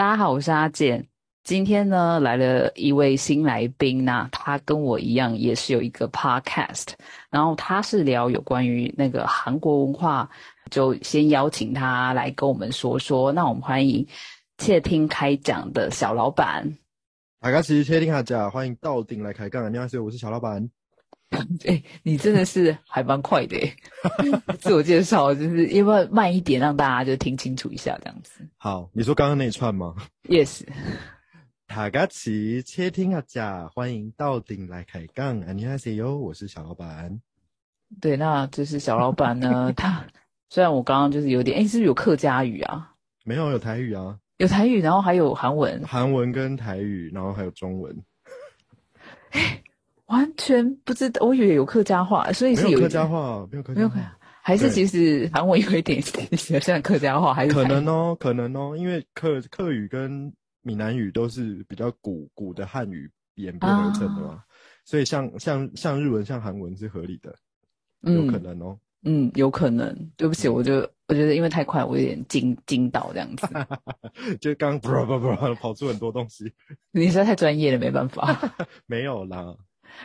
大家好，我是阿健。今天呢，来了一位新来宾，那他跟我一样，也是有一个 podcast，然后他是聊有关于那个韩国文化，就先邀请他来跟我们说说。那我们欢迎窃听开讲的小老板。大家其实窃听大家，欢迎到顶来开杠。你好，我是小老板。哎，你真的是还蛮快的哎！自我介绍就是因为慢一点，让大家就听清楚一下这样子。好，你说刚刚那一串吗？Yes。塔嘎奇，切听阿家，欢迎到顶来开杠。안녕하세 요， 我是小老板。对，那就是小老板呢。他虽然我刚刚就是有点，哎，是不是有客家语啊？没有，有台语啊。有台语，然后还有韩文。韩文跟台语，然后还有中文。 完全不知道，我以为有客家话，所以是有客家话，没有客家话，还是其实韩文有一点像客家话，还是可能哦，可能哦，因为客客语跟闽南语都是比较古古的汉语演变而成的嘛，所以像像像日文、像韩文是合理的，有可能哦，嗯，有可能。对不起，我就我觉得因为太快，我有点惊惊到这样子，就刚不不不跑出很多东西，你实在太专业了，没办法，没有啦。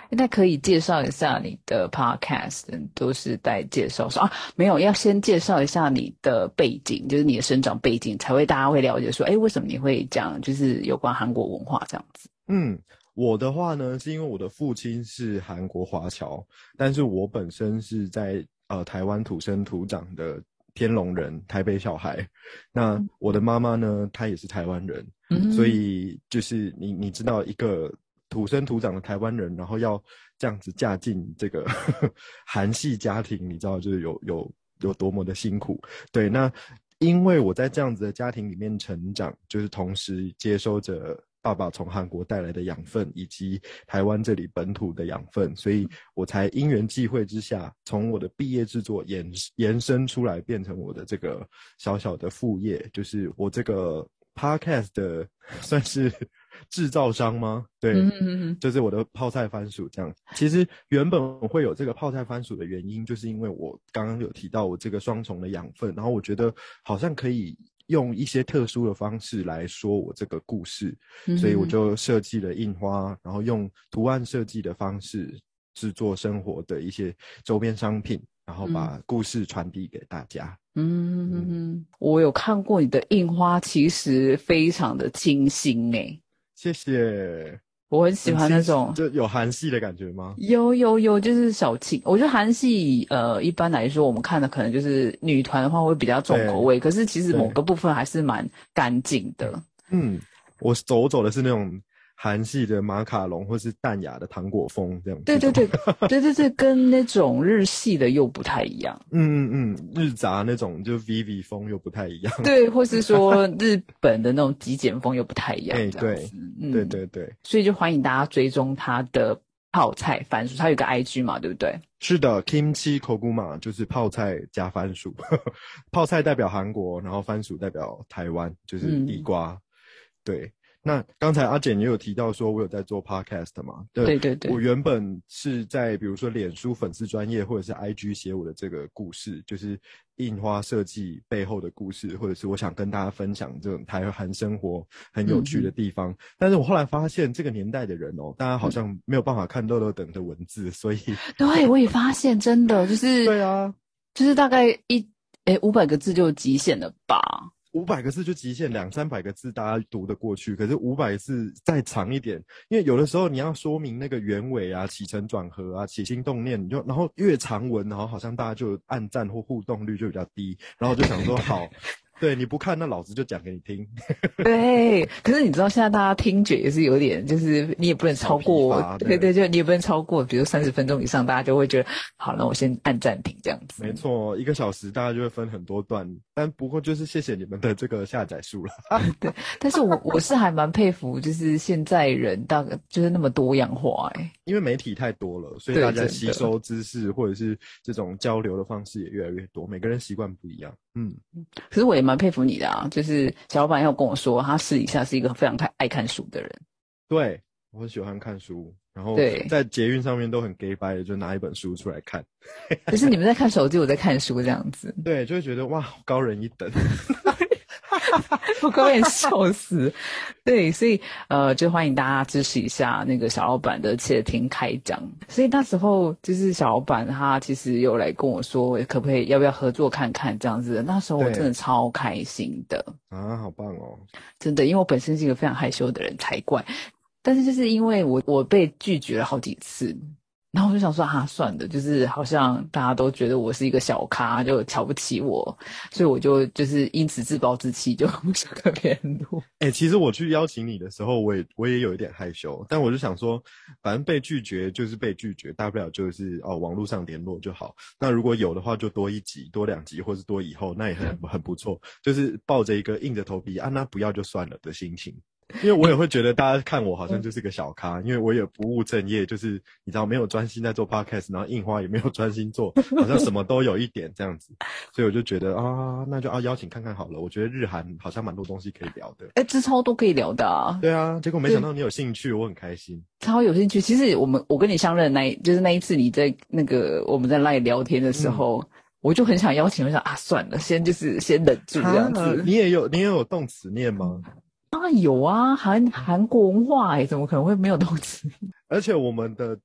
那可以介绍一下你的 podcast，都是在介绍说啊，没有要先介绍一下你的背景，就是你的生长背景，才会大家会了解说，哎，为什么你会讲就是有关韩国文化这样子？嗯，我的话呢，是因为我的父亲是韩国华侨，但是我本身是在呃台湾土生土长的天龙人，台北小孩。那我的妈妈呢，她也是台湾人，所以就是你你知道一个。土生土长的台湾人，然后要这样子嫁进这个 韩系家庭，你知道就是有有有多么的辛苦。对，那因为我在这样子的家庭里面成长，就是同时接收着爸爸从韩国带来的养分，以及台湾这里本土的养分，所以我才因缘际会之下，从我的毕业制作延延伸出来，变成我的这个小小的副业，就是我这个 podcast 的 算是。制造商吗？对，就是我的泡菜番薯这样。其实原本会有这个泡菜番薯的原因，就是因为我刚刚有提到我这个双重的养分，然后我觉得好像可以用一些特殊的方式来说我这个故事，所以我就设计了印花，然后用图案设计的方式制作生活的一些周边商品，然后把故事传递给大家。嗯，我有看过你的印花，其实非常的清新诶。谢谢，我很喜欢那种就有韩系的感觉吗？有有有，就是小清。我觉得韩系呃，一般来说我们看的可能就是女团的话会比较重口味，可是其实某个部分还是蛮干净的。嗯，我走走的是那种。韩系的马卡龙，或是淡雅的糖果风这样。对对对，对对对，跟那种日系的又不太一样。嗯嗯嗯，日杂那种就 Vivi 风又不太一样。对，或是说日本的那种极简风又不太一样。哎，对，对对对。所以就欢迎大家追踪他的泡菜番薯，他有个 IG 嘛，对不对？是的，Kimchi Koguma 就是泡菜加番薯，泡菜代表韩国，然后番薯代表台湾，就是地瓜。对。那刚才阿简也有提到说，我有在做 podcast 嘛？对对对。我原本是在比如说脸书粉丝专业或者是 IG 写我的这个故事，就是印花设计背后的故事，或者是我想跟大家分享这种台韩生活很有趣的地方。但是我后来发现，这个年代的人哦，大家好像没有办法看漏漏等的文字，所以对我也发现，真的就是 对啊，就是大概一诶五百个字就极限了吧。五百个字就极限，两三百个字大家读得过去。可是五百字再长一点，因为有的时候你要说明那个原委啊、起承转合啊、起心动念，你就然后越长文，然后好像大家就按赞或互动率就比较低，然后就想说 好。对，你不看，那老子就讲给你听。对，可是你知道现在大家听觉也是有点，就是你也不能超过，对对，就你也不能超过，比如三十分钟以上，大家就会觉得，好，那我先按暂停这样子。没错，一个小时大家就会分很多段，但不过就是谢谢你们的这个下载数了。对，但是我我是还蛮佩服，就是现在人大概就是那么多样化哎，因为媒体太多了，所以大家吸收知识或者是这种交流的方式也越来越多，每个人习惯不一样。嗯，可是我也蛮佩服你的啊，就是小老板要跟我说，他私底下是一个非常看爱看书的人。对，我很喜欢看书，然后在捷运上面都很 gay 白的，就拿一本书出来看。可是你们在看手机，我在看书这样子。对，就会觉得哇，高人一等。我快点笑死。对，所以呃，就欢迎大家支持一下那个小老板的窃听开讲。所以那时候就是小老板他其实有来跟我说，可不可以要不要合作看看这样子。那时候我真的超开心的啊，好棒哦！真的，因为我本身是一个非常害羞的人才怪，但是就是因为我我被拒绝了好几次。然后我就想说啊，算的，就是好像大家都觉得我是一个小咖，就瞧不起我，所以我就就是因此自暴自弃，就 不想跟别人录。哎，其实我去邀请你的时候，我也我也有一点害羞，但我就想说，反正被拒绝就是被拒绝，大不了就是哦网络上联络就好。那如果有的话，就多一集、多两集，或是多以后，那也很很不错。就是抱着一个硬着头皮啊，那不要就算了的心情。因为我也会觉得大家看我好像就是个小咖，因为我也不务正业，就是你知道没有专心在做 podcast，然后印花也没有专心做，好像什么都有一点这样子，所以我就觉得啊，那就啊邀请看看好了。我觉得日韩好像蛮多东西可以聊的，哎，这超多可以聊的啊。对啊，结果没想到你有兴趣，我很开心。超有兴趣。其实我们我跟你相认那，就是那一次你在那个我们在那里聊天的时候，我就很想邀请，我想啊算了，先就是先忍住这样子。你也有你也有动词念吗？啊有啊，韩韩国文化哎，怎么可能会没有动词？而且我们的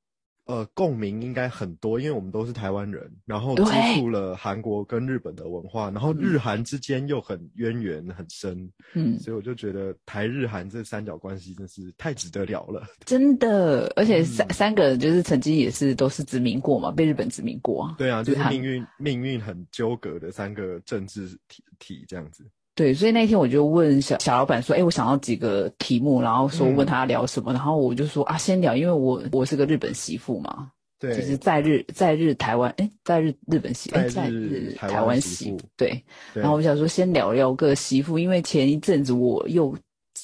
呃共鸣应该很多，因为我们都是台湾人，然后接触了韩国跟日本的文化，然后日韩之间又很渊源很深，嗯，所以我就觉得台日韩这三角关系真是太值得聊了。真的，而且三三个人就是曾经也是都是殖民过嘛，被日本殖民过。对啊，就是命运命运很纠葛的三个政治体体这样子。对，所以那天我就问小小老板说：“哎，我想要几个题目，然后说问他聊什么，然后我就说啊，先聊，因为我我是个日本媳妇嘛，对，就是在日在日台湾，哎，在日日本媳，在日台湾媳妇，对。然后我想说先聊聊个媳妇，因为前一阵子我又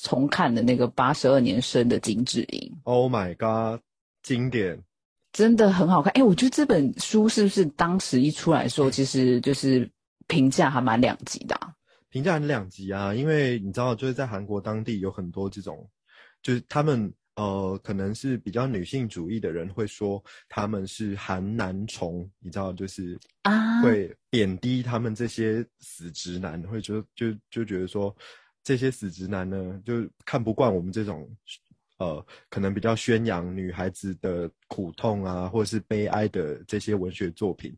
重看了那个八十二年生的金智英，Oh my god，经典，真的很好看。哎，我觉得这本书是不是当时一出来的时候，其实就是评价还蛮两极的。评价很两极啊，因为你知道，就是在韩国当地有很多这种，就是他们呃，可能是比较女性主义的人会说他们是韩男虫，你知道，就是啊，会贬低他们这些死直男，会觉得就就觉得说这些死直男呢，就看不惯我们这种呃，可能比较宣扬女孩子的苦痛啊，或者是悲哀的这些文学作品，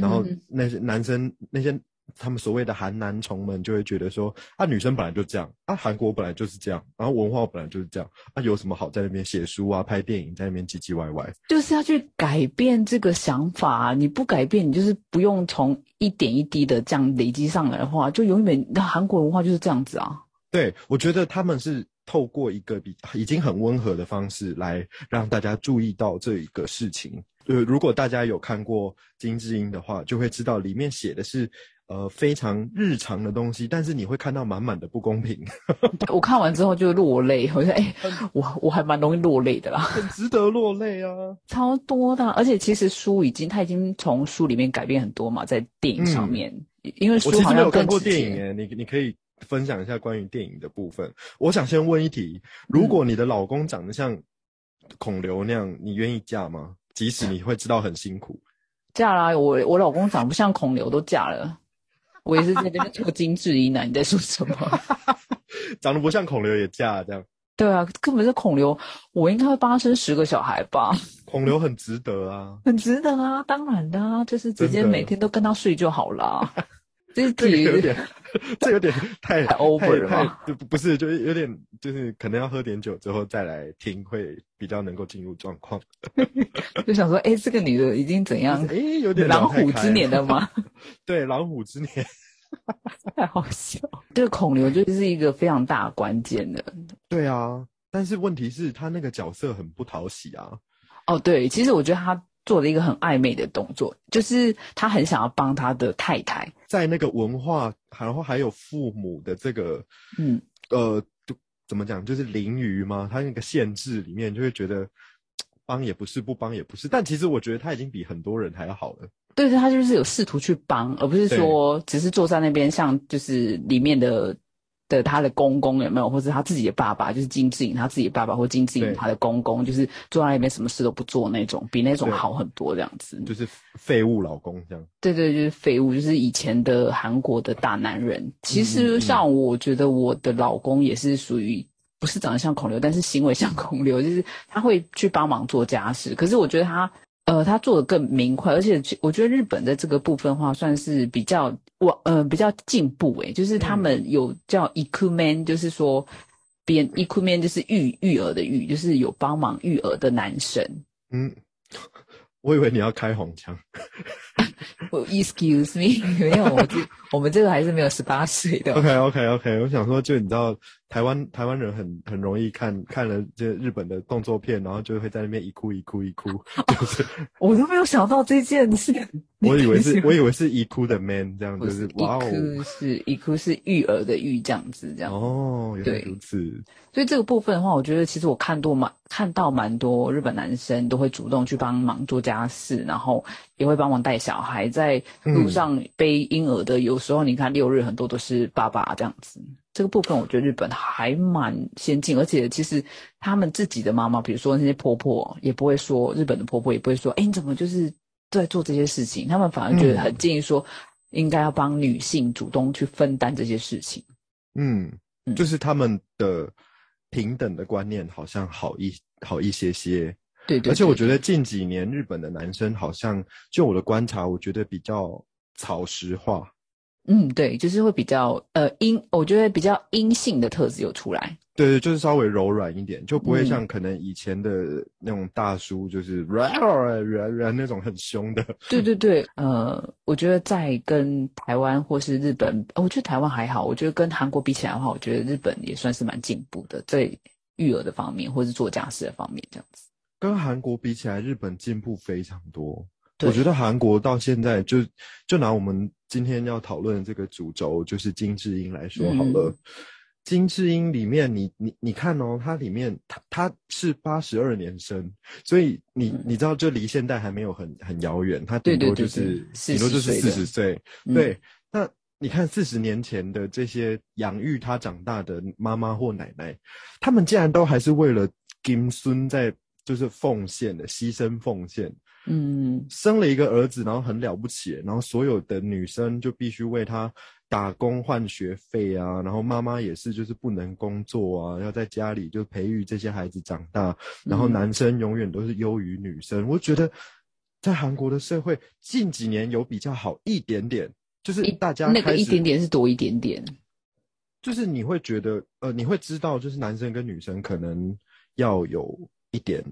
然后那些男生那些。他们所谓的韩男虫们就会觉得说啊，女生本来就这样啊，韩国本来就是这样，然后文化本来就是这样啊，有什么好在那边写书啊、拍电影，在那边唧唧歪歪？就是要去改变这个想法，你不改变，你就是不用从一点一滴的这样累积上来的话，就永远那韩国文化就是这样子啊。对，我觉得他们是透过一个比已经很温和的方式来让大家注意到这一个事情。呃，如果大家有看过金智英的话，就会知道里面写的是。呃，非常日常的东西，但是你会看到满满的不公平。我看完之后就落泪，我觉得哎，我我还蛮容易落泪的啦，很值得落泪啊，超多的。而且其实书已经，他已经从书里面改变很多嘛，在电影上面，因为书好像没有看过电影诶，你你可以分享一下关于电影的部分。我想先问一题：如果你的老公长得像孔刘那样，你愿意嫁吗？即使你会知道很辛苦，嫁啦！我我老公长不像孔刘，都嫁了。我也是在这边做精致一男，你在说什么？长得不像孔刘也嫁这样？对啊，根本是孔刘，我应该会帮他生十个小孩吧？孔刘很值得啊，很值得啊，当然的啊，就是直接每天都跟他睡就好了。这这有点，这有点太 over 了，就不是，就是有点，就是可能要喝点酒之后再来听，会比较能够进入状况。就想说，哎，这个女的已经怎样？哎，有点狼虎之年的吗？对，狼虎之年，太好笑。这个孔刘就是一个非常大关键的。对啊，但是问题是，他那个角色很不讨喜啊。哦，对，其实我觉得他。做了一个很暧昧的动作，就是他很想要帮他的太太，在那个文化，然后还有父母的这个，嗯，呃，怎么讲，就是淋雨吗？他那个限制里面，就会觉得帮也不是，不帮也不是。但其实我觉得他已经比很多人还要好了。对对，他就是有试图去帮，而不是说只是坐在那边，像就是里面的的他的公公有没有，或者他自己的爸爸，就是金智英他自己的爸爸或金智英对他的公公，就是坐在那边什么事都不做那种，比那种好很多这样子。就是废物老公这样。对对，就是废物，就是以前的韩国的大男人。其实像我觉得我的老公也是属于不是长得像孔刘，但是行为像孔刘，就是他会去帮忙做家事。可是我觉得他呃他做的更明快，而且我觉得日本在这个部分的话算是比较往呃比较进步诶，就是他们有叫 e q u m e n 就是说别 ikumen 就是育育儿的育，就是有帮忙育儿的男生。嗯，我以为你要开黄腔。我 Excuse me，没有，我这 我们这个还是没有十八岁的。OK OK OK，我想说，就你知道，台湾台湾人很很容易看看了这日本的动作片，然后就会在那边一哭一哭一哭，就是我都没有想到这件事。我以为是我以为是一哭的 man 这样，不就是哇哦哭是一哭是育儿的育这样子这样。哦，原来对如此，所以这个部分的话，我觉得其实我看多蛮看到蛮多日本男生都会主动去帮忙做家事，然后也会帮忙带小孩，在路上背婴儿的，有时候你看六日很多都是爸爸这样子。这个部分我觉得日本还蛮先进，而且其实他们自己的妈妈，比如说那些婆婆，也不会说日本的婆婆也不会说，哎，你怎么就是在做这些事情？他们反而觉得很建议说，应该要帮女性主动去分担这些事情。嗯嗯，就是他们的平等的观念好像好一好一些些，对对而且我觉得近几年日本的男生好像，就我的观察，我觉得比较草食化。嗯，对，就是会比较呃阴，我觉得比较阴性的特质有出来。对对，就是稍微柔软一点，就不会嗯像可能以前的那种大叔，就是 那种很凶的。对对对，呃，我觉得在跟台湾或是日本，呃我觉得台湾还好，我觉得跟韩国比起来的话，我觉得日本也算是蛮进步的，在育儿的方面或是做家事的方面这样子。跟韩国比起来，日本进步非常多。对我觉得韩国到现在就就拿我们今天要讨论的这个主轴，就是金智英来说好了。嗯金智英里面你，你你看哦，它里面它它是八十二年生，所以你嗯你知道，就离现代还没有很很遥远，它对对对顶多就是顶多就是40四十岁。嗯对，那你看四十年前的这些养育他长大的妈妈或奶奶，他们竟然都还是为了金孙在就是奉献的牺牲奉献，嗯，生了一个儿子，然后很了不起，然后所有的女生就必须为他打工换学费啊，然后妈妈也是就是不能工作啊，要在家里就培育这些孩子长大，然后嗯男生永远都是优于女生。我觉得在韩国的社会近几年有比较好一点点，就是大家那个一点点是多一点点。就是你会觉得，呃，你会知道，就是男生跟女生可能要有一点，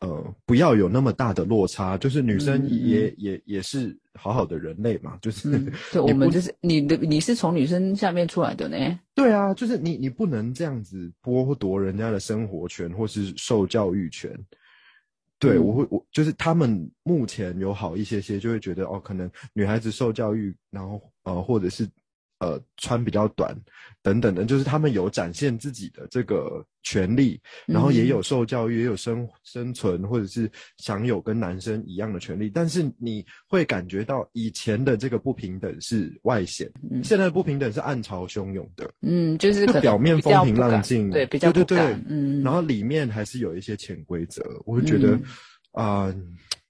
呃，不要有那么大的落差。就是女生也、也也是好好的人类嘛，就是、嗯，对，我们就是你的，你是从女生下面出来的呢。对啊，就是你你不能这样子剥夺人家的生活权或是受教育权。对，嗯我会我就是他们目前有好一些些，就会觉得哦，可能女孩子受教育，然后呃，或者是呃穿比较短等等的，就是他们有展现自己的这个权利，然后也有受教育，也有生生存或者是享有跟男生一样的权利，但是你会感觉到以前的这个不平等是外显，嗯。现在的不平等是暗潮汹涌的。嗯，就是就表面风平浪静对，比较对对对嗯，然后里面还是有一些潜规则，我会觉得嗯。啊、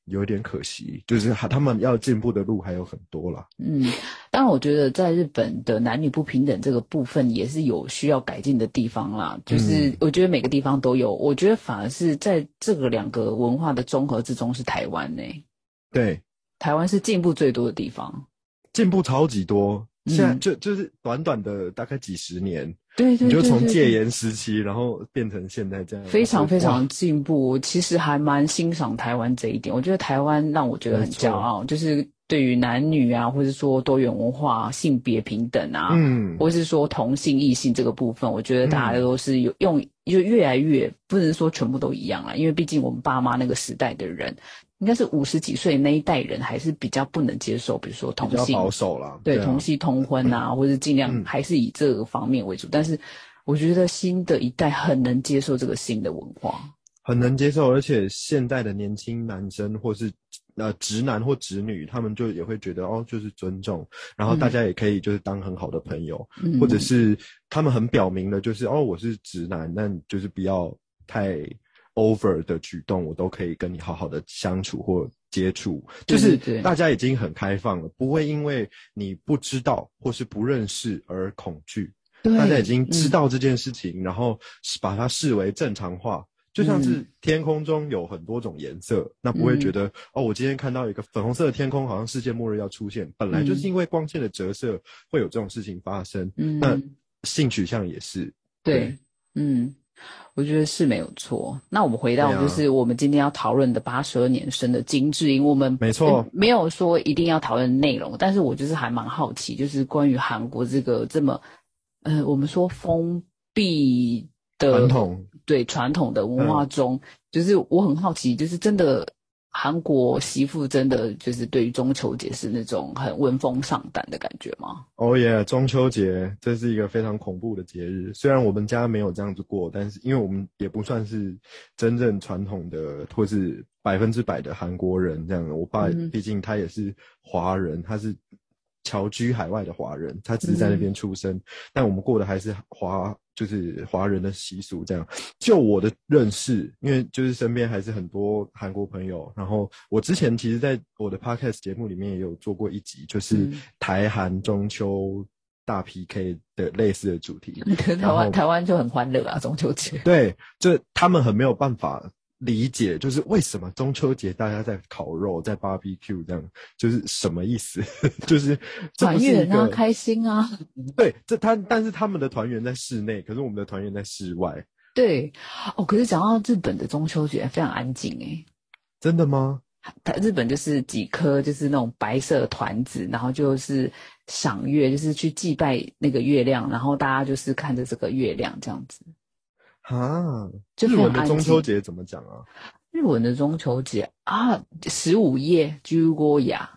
有点可惜，就是还他们要进步的路还有很多啦。嗯，当然，我觉得在日本的男女不平等这个部分也是有需要改进的地方啦。就是嗯我觉得每个地方都有，我觉得反而是在这个两个文化的综合之中是台湾呢、对，台湾是进步最多的地方。进步超级多，嗯现在就就是短短的大概几十年，对对你就从戒严时期，然后变成现在这样，非常非常进步，其实还蛮欣赏台湾这一点。我觉得台湾让我觉得很骄傲，就是对于男女啊，或者说多元文化、性别平等啊，嗯，或是说同性异性这个部分，我觉得大家都是有用，就越来越不能说全部都一样了，因为毕竟我们爸妈那个时代的人，应该是五十几岁那一代人还是比较不能接受，比如说同性保守啦，啊对同性通婚啊，或者尽量嗯。还是以这个方面为主。但是我觉得新的一代很能接受这个新的文化。很能接受，而且现代的年轻男生或是呃直男或直女，他们就也会觉得哦，就是尊重，然后大家也可以就是当很好的朋友，或者是他们很表明的，就是哦，我是直男，但就是不要太 over 的举动，我都可以跟你好好的相处或接触，就是大家已经很开放了，不会因为你不知道或是不认识而恐惧。大家已经知道这件事情，然后把它视为正常化，就像是天空中有很多种颜色，那不会觉得哦，我今天看到一个粉红色的天空，好像世界末日要出现。本来就是因为光线的折射会有这种事情发生。嗯。那性取向也是。对，嗯，我觉得是没有错。那我们回到就是我们今天要讨论的八十二年生的金智英，我们没错，没有说一定要讨论内容，但是我就是还蛮好奇，就是关于韩国这个这么。呃，我们说封闭的传统，对传统的文化中，就是我很好奇，就是真的韩国媳妇真的就是对于中秋节是那种很闻风丧胆的感觉吗？哦耶，中秋节这是一个非常恐怖的节日。虽然我们家没有这样子过，但是因为我们也不算是真正传统的或是百分之百的韩国人这样。我爸毕竟他也是华人，他是。侨居海外的华人，他只是在那边出生，但我们过的还是华，就是华人的习俗这样。就我的认识，因为就是身边还是很多韩国朋友，然后我之前其实在我的 podcast 节目里面也有做过一集，就是台韩中秋大 PK 的类似的主题。台湾台湾就很欢乐啊，中秋节。对，就他们很没有办法。理解就是为什么中秋节大家在烤肉，在 barbecue 这样，就是什么意思？就是团圆啊，开心啊。对，这他但是他们的团圆在室内，可是我们的团圆在室外。对，哦，可是讲到日本的中秋节非常安静诶。真的吗？他日本就是几颗就是那种白色团子，然后就是赏月，就是去祭拜那个月亮，然后大家就是看着这个月亮这样子。啊，就日文的中秋节怎么讲啊？日文的中秋节啊，十五夜居过雅，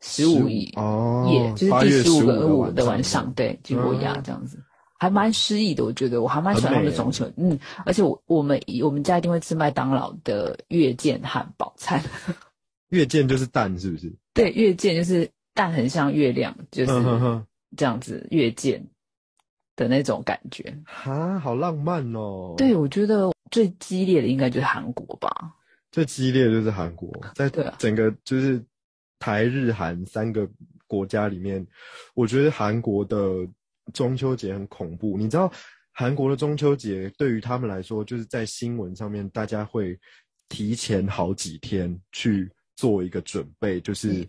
十五夜哦，夜就是第十五个五的晚上，对，居过雅这样子，还蛮诗意的。我觉得我还蛮喜欢他们的中秋，嗯，而且我我们我们家一定会吃麦当劳的月见汉堡餐。月见就是蛋，是不是？对，月见就是蛋，很像月亮，就是这样子月见。的那种感觉哈，好浪漫哦！对，我觉得最激烈的应该就是韩国吧。最激烈的就是韩国，在整个就是台日韩三个国家里面，我觉得韩国的中秋节很恐怖。你知道，韩国的中秋节对于他们来说，就是在新闻上面，大家会提前好几天去。做一个准备，就是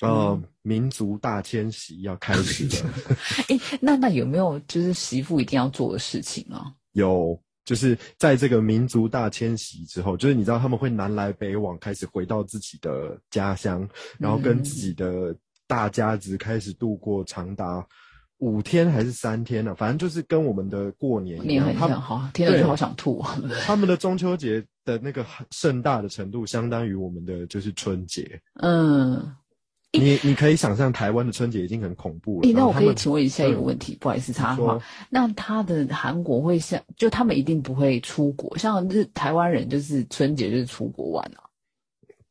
呃，民族大迁徙要开始了。哎，那那有没有就是媳妇一定要做的事情啊？有，就是在这个民族大迁徙之后，就是你知道他们会南来北往，开始回到自己的家乡，然后跟自己的大家子开始度过长达。五天还是三天呢？反正就是跟我们的过年一样。他们好，听着就好想吐。他们的中秋节的那个盛大的程度，相当于我们的就是春节。嗯，你你可以想象台湾的春节已经很恐怖了。那我可以请问一下一个问题，不好意思插话。那他的韩国会像，就他们一定不会出国，像日台湾人就是春节就是出国玩啊。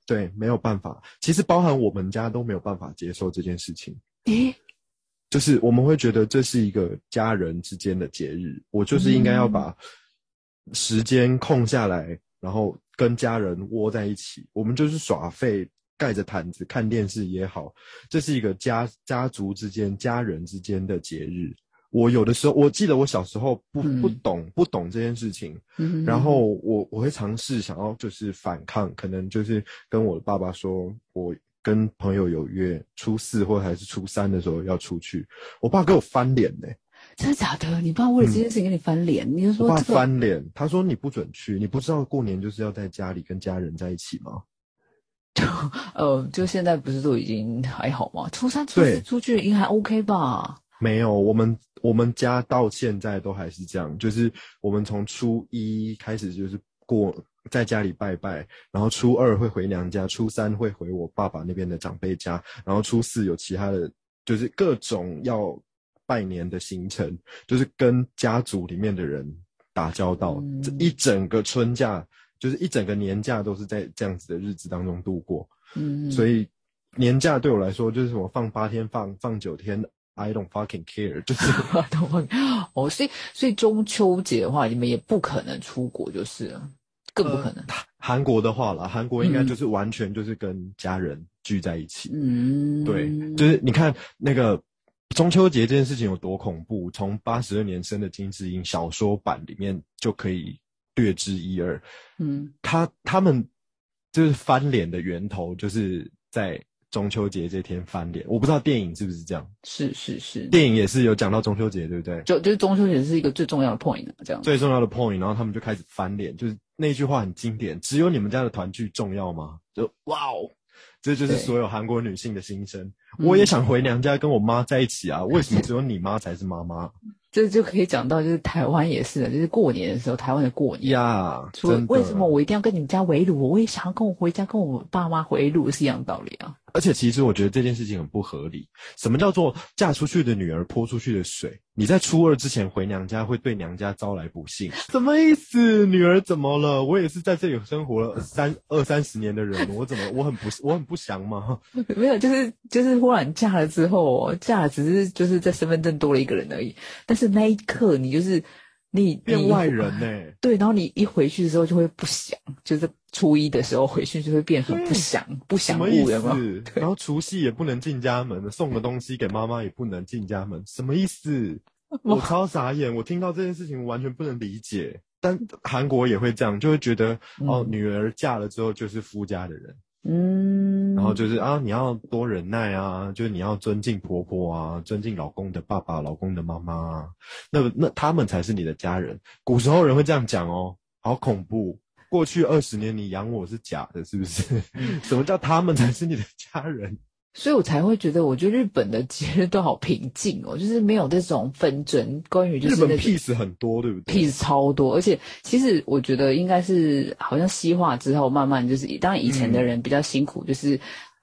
对，没有办法。其实包含我们家都没有办法接受这件事情。诶。就是我们会觉得这是一个家人之间的节日，我就是应该要把时间空下来，然后跟家人窝在一起。我们就是耍废，盖着毯子看电视也好，这是一个家家族之间、家人之间的节日。我有的时候，我记得我小时候不不懂不懂这件事情，然后我我会尝试想要就是反抗，可能就是跟我的爸爸说，我。跟朋友有约，初四或还是初三的时候要出去，我爸给我翻脸呢。真的假的？你爸为了这件事情跟你翻脸？你就说爸翻脸，他说你不准去，你不知道过年就是要在家里跟家人在一起吗？就 呃，就现在不是都已经还好吗？初三、初四出去应该还 OK 吧？没有，我们我们家到现在都还是这样，就是我们从初一开始就是过。在家里拜拜，然后初二会回娘家，初三会回我爸爸那边的长辈家，然后初四有其他的，就是各种要拜年的行程，就是跟家族里面的人打交道。这一整个春假，就是一整个年假都是在这样子的日子当中度过。嗯，所以年假对我来说就是我放八天放放九天，I don't fucking care，就是 哦，所以所以中秋节的话，你们也不可能出国，就是了，更不可能。韩国的话啦，韩国应该就是完全就是跟家人聚在一起。嗯，对，就是你看那个中秋节这件事情有多恐怖，从八十二年生的金智英小说版里面就可以略知一二。嗯，他他们就是翻脸的源头，就是在中秋节这天翻脸。我不知道电影是不是这样，是是是，电影也是有讲到中秋节，对不对？就就是中秋节是一个最重要的 point，这样最重要的 point，然后他们就开始翻脸，就是那句话很经典：只有你们家的团聚重要吗？就哇哦，这就是所有韩国女性的心声。我也想回娘家跟我妈在一起啊，为什么只有你妈才是妈妈？这就可以讲到，就是台湾也是的，就是过年的时候，台湾的过年呀，说为什么我一定要跟你们家围炉？我也想要跟我回家跟我爸妈围炉，是一样道理啊。而且其实我觉得这件事情很不合理。什么叫做嫁出去的女儿泼出去的水？你在初二之前回娘家会对娘家招来不幸？什么意思？女儿怎么了？我也是在这里生活了三二三十年的人，我怎么我很不我很不祥吗？没有，就是就是忽然嫁了之后，嫁了只是就是在身份证多了一个人而已。但是那一刻你就是你变外人呢、欸？对，然后你一回去的时候就会不想，就是初一的时候回去就会变很不想，不想物意思？然后除夕也不能进家门，送个东西给妈妈也不能进家门，什么意思？我超傻眼，我听到这件事情完全不能理解。但韩国也会这样，就会觉得、嗯、哦，女儿嫁了之后就是夫家的人，嗯，然后就是啊，你要多忍耐啊，就是你要尊敬婆婆啊，尊敬老公的爸爸、老公的妈妈啊，那那他们才是你的家人。古时候人会这样讲哦，好恐怖。过去二十年你养我是假的，是不是？什么叫他们才是你的家人？所以我才会觉得，我觉得日本的节日都好平静哦，就是没有这种纷争。关于就是日本 peace 很多，对不对？peace 超多，而且其实我觉得应该是好像西化之后，慢慢就是，当然以前的人比较辛苦，嗯、就是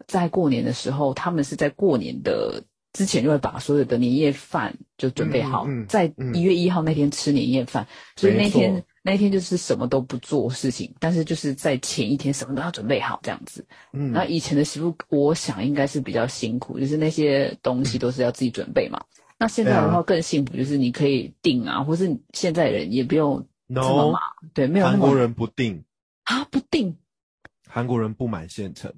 在过年的时候，他们是在过年的之前就会把所有的年夜饭就准备好，嗯嗯、在一月一号那天吃年夜饭，所以那天。那一天就是什么都不做事情，但是就是在前一天什么都要准备好这样子。嗯，然后以前的媳妇，我想应该是比较辛苦，就是那些东西都是要自己准备嘛。嗯、那现在的话更幸福，就是你可以订啊，或是现在人也不用这么忙。对，没有韩国人不定啊，不定。韩国人不买现成。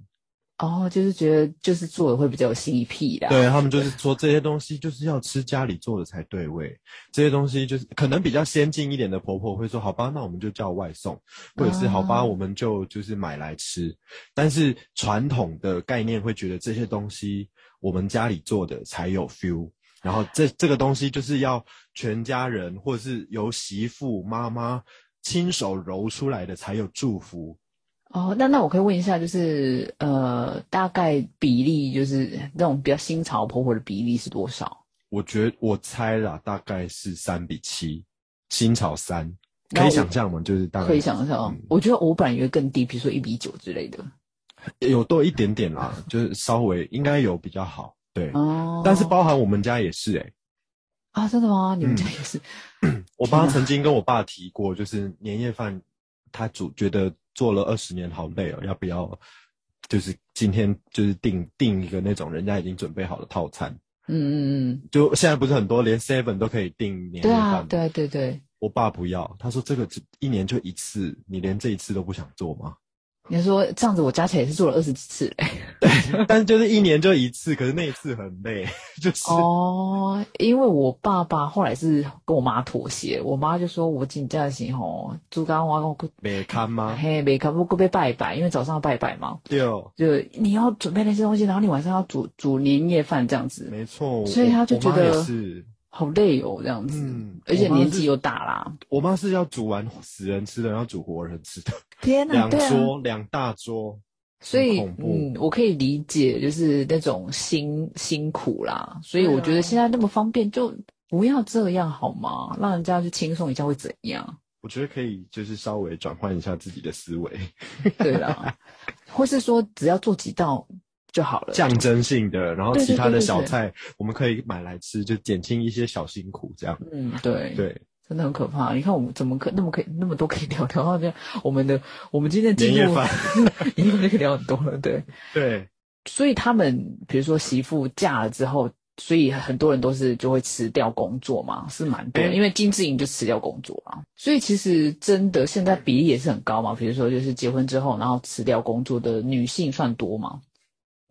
哦，就是觉得就是做的会比较有新意癖的，对他们就是说这些东西就是要吃家里做的才对味，这些东西就是可能比较先进一点的婆婆会说好吧，那我们就叫外送，或者是好吧，我们就就是买来吃。但是传统的概念会觉得这些东西我们家里做的才有 feel，然后这这个东西就是要全家人或者是由媳妇妈妈亲手揉出来的才有祝福。哦，那那我可以问一下，就是呃，大概比例就是那种比较新潮婆婆的比例是多少？我觉得我猜啦，大概是三比七，新潮三，可以想象吗？就是大概可以想象。嗯、我觉得我本来以为更低，比如说一比九之类的，有多一点点啦，就是稍微应该有比较好，对。哦，但是包含我们家也是哎、欸。啊，真的吗？你们家也是？嗯、我爸曾经跟我爸提过，就是年夜饭，他煮觉得。做了二十年，好累哦，要不要？就是今天就是订订一个那种人家已经准备好的套餐。嗯嗯嗯。就现在不是很多，连 Seven 都可以订年夜饭。对啊，对对对。我爸不要，他说这个只一年就一次，你连这一次都不想做吗？你说这样子，我加起来也是做了二十几次嘞。对，但是就是一年就一次，可是那一次很累，就是哦，因为我爸爸后来是跟我妈妥协，我妈就说我请假时吼，猪肝花我没看吗？嘿，没看，不过被拜拜，因为早上要拜拜嘛。对哦，就你要准备那些东西，然后你晚上要煮煮年夜饭这样子。没错，所以他就觉得是好累哦，这样子，嗯，而且年纪又大啦。我妈是要煮完死人吃的，然后煮活人吃的。天哪，两桌两、啊、大桌，所以嗯，我可以理解，就是那种辛辛苦啦。所以我觉得现在那么方便，就不要这样好吗？让人家去轻松一下会怎样？我觉得可以，就是稍微转换一下自己的思维。对啦，或是说只要做几道就好了，象征性的，然后其他的小菜我们可以买来吃，就减轻一些小辛苦，这样。嗯，对对。真的很可怕。你看我们怎么可那么可以那么多可以聊聊到这样？我们的我们今天的节目年夜饭 已经可以聊很多了，对。对，所以他们比如说媳妇嫁了之后，所以很多人都是就会辞掉工作嘛，是蛮多因为金智英就辞掉工作啊。所以其实真的现在比例也是很高嘛，比如说就是结婚之后然后辞掉工作的女性算多吗？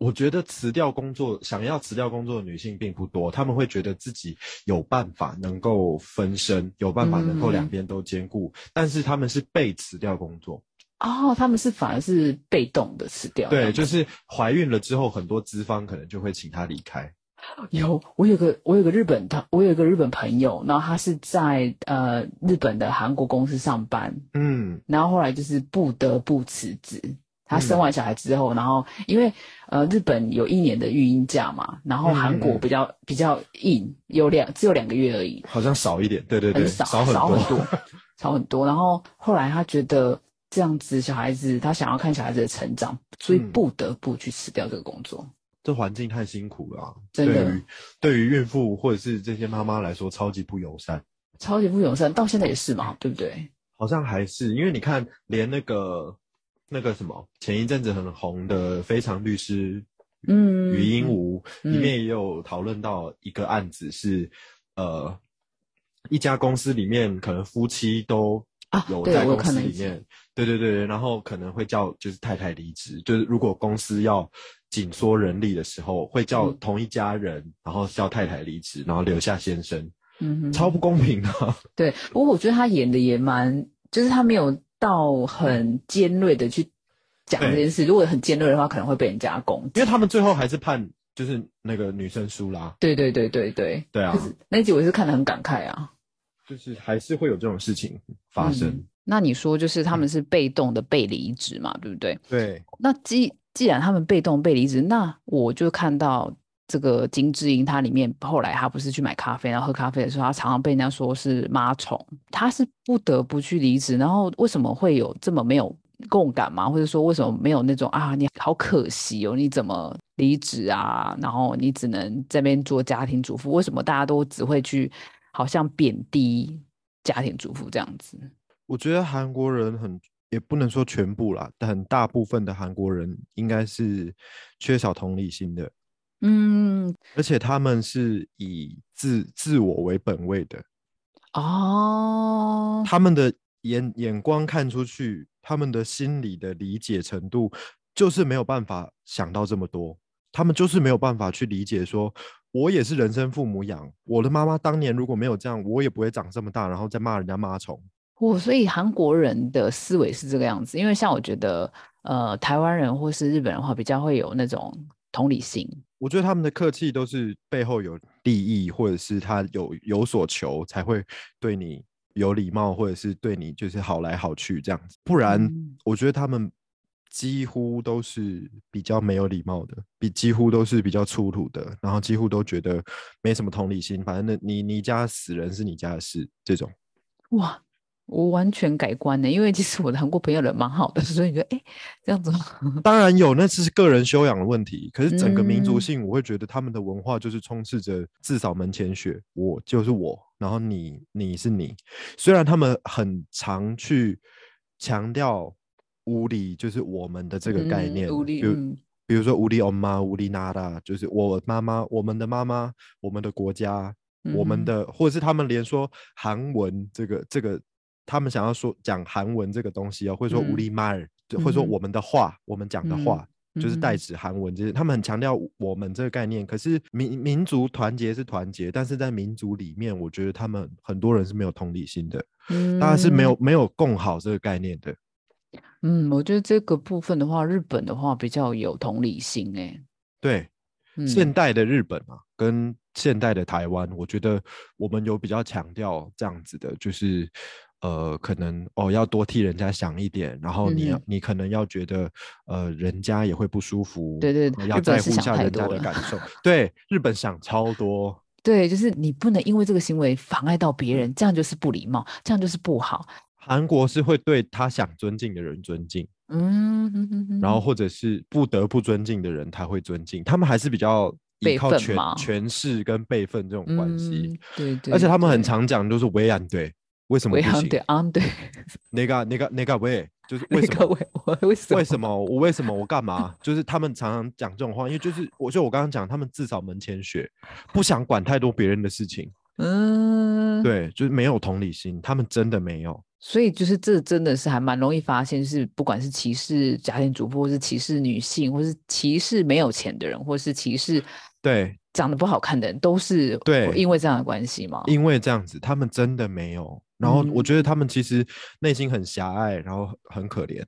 我觉得辞掉工作，想要辞掉工作的女性并不多，她们会觉得自己有办法能够分身，有办法能够嗯两边都兼顾，但是她们是被辞掉工作。哦，他们是反而是被动的辞掉，对，就是怀孕了之后，很多资方可能就会请她离开。有，我有个我有个日本他我有一个日本朋友，然后他是在呃日本的韩国公司上班，嗯，然后后来就是不得不辞职。他生完小孩之后，然后因为呃日本有一年的育婴假嘛，然后韩国比较、比较硬，有两只有两个月而已，好像少一点。对对对，很少很多。很多，少很多。然后后来她觉得这样子小孩子她想要看小孩子的成长，所以嗯不得不去辞掉这个工作。这环境太辛苦了啊、真的对于对于孕妇或者是这些妈妈来说，超级不友善。超级不友善，到现在也是嘛，对不对？好像还是因为你看，连那个那个什么，前一阵子很红的《非常律师嗯，余英武》嗯里面也有讨论到一个案子是，呃，一家公司里面可能夫妻都啊有有在公司里面，对对对，然后可能会叫就是太太离职，就是如果公司要紧缩人力的时候，会叫嗯同一家人，然后叫太太离职，然后留下先生，嗯哼，超不公平的。对。不过我觉得他演的也蛮，就是他没有到很尖锐的去讲这件事。如果很尖锐的话，可能会被人家攻击。因为他们最后还是判就是那个女生输啦，对对对对对，对啊那一集我是看得很感慨啊。就是还是会有这种事情发生。嗯那你说就是他们是被动的被离职嘛，对不对？对，那既既然他们被动被离职，那我就看到这个金智英，她里面后来她不是去买咖啡，然后喝咖啡的时候，她常常被人家说是妈虫，她是不得不去离职。然后为什么会有这么没有共感吗？或者说为什么没有那种啊，你好可惜哦，你怎么离职啊？然后你只能这边做家庭主妇，为什么大家都只会去好像贬低家庭主妇这样子？我觉得韩国人很也不能说全部啦，但很大部分的韩国人应该是缺少同理心的，嗯，而且他们是以自自我为本位的，哦，他们的眼眼光看出去，他们的心理的理解程度就是没有办法想到这么多，他们就是没有办法去理解说，我也是人生父母养，我的妈妈当年如果没有这样，我也不会长这么大，然后再骂人家妈虫。我所以韩国人的思维是这个样子，因为像我觉得，呃，台湾人或是日本人的话，比较会有那种同理心。我觉得他们的客气都是背后有利益，或者是他有有所求，才会对你有礼貌，或者是对你就是好来好去这样子。不然，嗯我觉得他们几乎都是比较没有礼貌的，比几乎都是比较粗鲁的，然后几乎都觉得没什么同理心，反正那你你家死人是你家的事，这种。哇，我完全改观呢，因为其实我的韩国朋友人蛮好的，所以觉得哎，这样子 当然有，那是个人修养的问题。可是整个民族嗯性，我会觉得他们的文化就是充斥着至少门前雪，我就是我，然后你你是你。虽然他们很常去强调无理，就是我们的这个概嗯念，比如嗯比如说无理欧妈、无理娜达，就是我妈妈、我们的妈妈、我们的国家、我们嗯的，或者是他们连说韩文这个这个，他们想要说讲韩文这个东西啊，或者说无嗯理马尔，就或者说我们的话，我们讲的嗯话。就是代嗯指韩文，就是他们很强调我们这个概念。可是民民族团结是团结，但是在民族里面，我觉得他们很多人是没有同理心的，大家是没有没有共好这个概念的。嗯，我觉得这个部分的话，日本的话比较有同理心哎。对，嗯现代的日本啊，跟现代的台湾，我觉得我们有比较强调这样子的，就是呃，可能哦要多替人家想一点，然后你你可能要觉得呃人家也会不舒服，对对呃要在乎一下人家的感受。对，日本想超多，对，就是你不能因为这个行为妨碍到别人，这样就是不礼貌，这样就是不好。韩国是会对他想尊敬的人尊敬，嗯，然后或者是不得不尊敬的人他会尊敬，他们还是比较依靠权权势跟辈分这种关系。嗯对对，而且他们很常讲，就是维安对，为什么不行？对啊，对，那个那个那个喂，就是为什么？那个为我为什么？为什么我为什么我干嘛？就是他们常常讲这种话，因为就是我就我刚刚讲，他们至少门前雪，不想管太多别人的事情。嗯，对，就是没有同理心，他们真的没有。所以就是这真的是还蛮容易发现，是不管是歧视家庭主妇，或是歧视女性，或是歧视没有钱的人，或是歧视对长得不好看的人，都是对因为这样的关系吗？因为这样子，他们真的没有。然后我觉得他们其实内心很狭隘，然后很可怜。